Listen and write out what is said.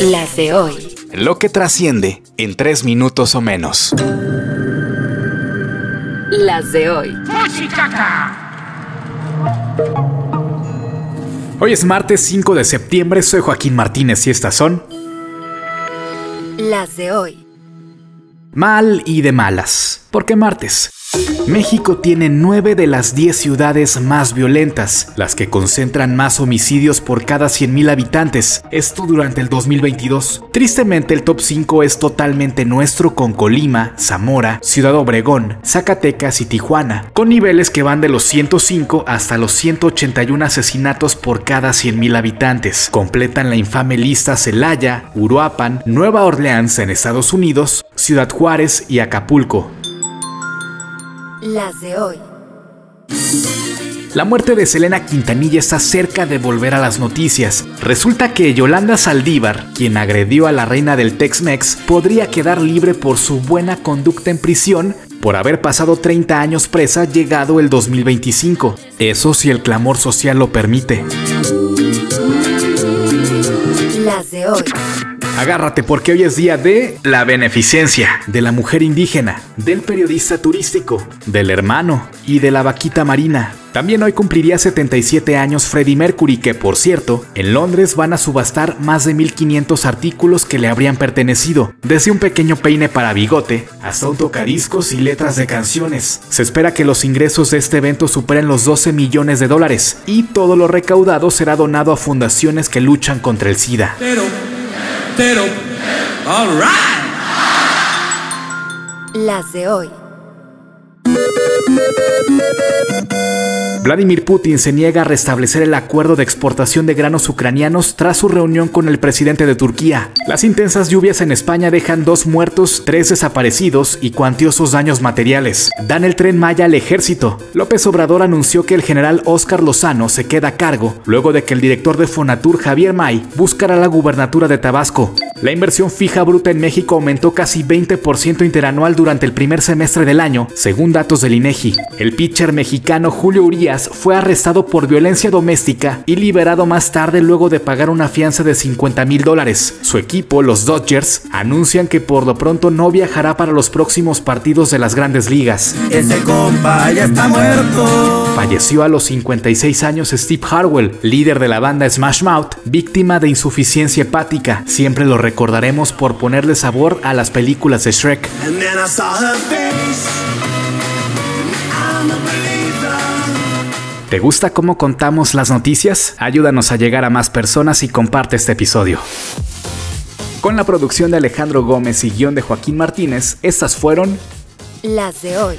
Las de hoy. Lo que trasciende en tres minutos o menos. Las de hoy. Hoy es martes 5 de septiembre, soy Joaquín Martínez y estas son... Las de hoy. Mal y de malas. ¿Por qué martes? México tiene nueve de las 10 ciudades más violentas, las que concentran más homicidios por cada 100.000 habitantes, esto durante el 2022. Tristemente el top 5 es totalmente nuestro con Colima, Zamora, Ciudad Obregón, Zacatecas y Tijuana, con niveles que van de los 105 hasta los 181 asesinatos por cada 100.000 habitantes. Completan la infame lista Celaya, Uruapan, Nueva Orleans en Estados Unidos, Ciudad Juárez y Acapulco. Las de hoy. La muerte de Selena Quintanilla está cerca de volver a las noticias. Resulta que Yolanda Saldívar, quien agredió a la reina del Tex-Mex, podría quedar libre por su buena conducta en prisión por haber pasado 30 años presa llegado el 2025. Eso si el clamor social lo permite. Las de hoy. Agárrate porque hoy es día de la beneficencia, de la mujer indígena, del periodista turístico, del hermano y de la vaquita marina. También hoy cumpliría 77 años Freddie Mercury, que por cierto, en Londres van a subastar más de 1500 artículos que le habrían pertenecido, desde un pequeño peine para bigote hasta un tocadiscos y letras de canciones. Se espera que los ingresos de este evento superen los 12 millones de dólares y todo lo recaudado será donado a fundaciones que luchan contra el SIDA. Las de hoy. Vladimir Putin se niega a restablecer el acuerdo de exportación de granos ucranianos tras su reunión con el presidente de Turquía. Las intensas lluvias en España dejan dos muertos, tres desaparecidos y cuantiosos daños materiales. Dan el tren Maya al ejército. López Obrador anunció que el general Óscar Lozano se queda a cargo luego de que el director de Fonatur Javier May buscara la gubernatura de Tabasco. La inversión fija bruta en México aumentó casi 20% interanual durante el primer semestre del año, según datos del INEGI. El pitcher mexicano Julio Urias fue arrestado por violencia doméstica y liberado más tarde luego de pagar una fianza de 50 mil dólares. Su equipo, los Dodgers, anuncian que por lo pronto no viajará para los próximos partidos de las grandes ligas. Ese compa ya está muerto. Falleció a los 56 años Steve Harwell, líder de la banda Smash Mouth, víctima de insuficiencia hepática. Siempre lo recordaremos por ponerle sabor a las películas de Shrek. ¿Te gusta cómo contamos las noticias? Ayúdanos a llegar a más personas y comparte este episodio. Con la producción de Alejandro Gómez y guion de Joaquín Martínez, estas fueron Las de hoy.